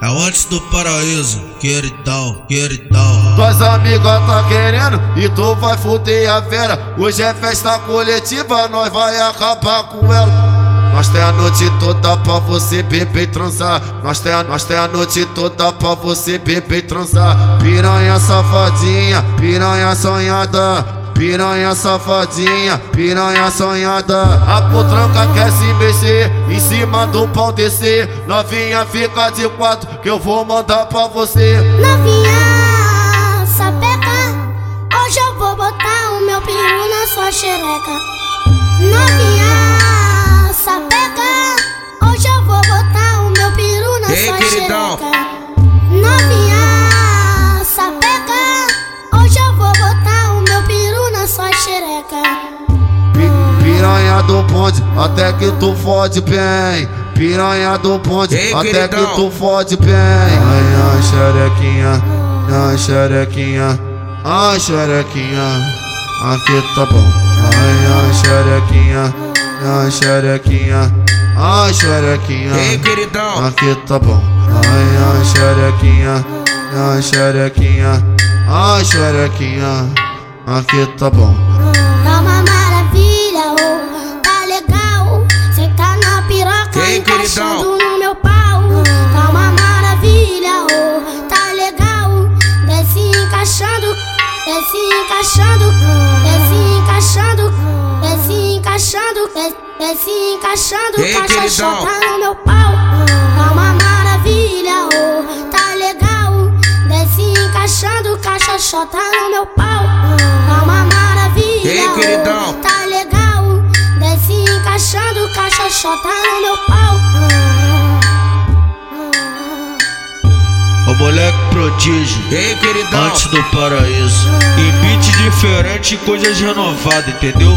É antes do paraíso, queridão, queridão. Tuas amigas tá querendo e tu vai fuder a vera. Hoje é festa coletiva, nós vai acabar com ela. Nós tem a noite toda pra você beber e transar. Nós tem, a, nós tem a noite toda pra você beber e transar. Piranha safadinha, piranha sonhada. Piranha safadinha, piranha sonhada A potranca quer se mexer Cima do pau descer. Novinha fica de quatro Que eu vou mandar pra você. Novinha, sapeca Hoje eu vou botar o meu peru na sua xereca. Novinha, sapeca Hoje eu vou botar o meu peru na Ei, sua queridão. xereca. Novinha, sapeca Hoje eu vou botar o meu peru na sua xereca Piranha do bonde, até que tu fode bem Piranha do bonde, Ei, até que queridão. tu fode bem Ai, ai, xerequinha, ai, xerequinha Ai, xerequinha, aqui tá bom Ai, ai, xerequinha, ai, xerequinha Ai, xerequinha Ei, queridão. Aqui tá bom. Ai, ai, xerequinha. Ai, xerequinha. Ai, xerequinha. Aqui tá bom. Queridão. no meu pau Tá uma maravilha, oh, tá legal Desce encaixando, desce encaixando Desce encaixando, desce encaixando Desce, encaixando, Ei, caixa chota no meu pau Tá uma maravilha, oh, tá legal Desce encaixando, caixa chota no meu pau Tá uma maravilha, Ei, queridão. oh, tá legal Desce encaixando, caixa chota no meu pau moleque prodígio. Ei, queridão. Antes do paraíso. Em beat diferente, coisas renovadas, entendeu?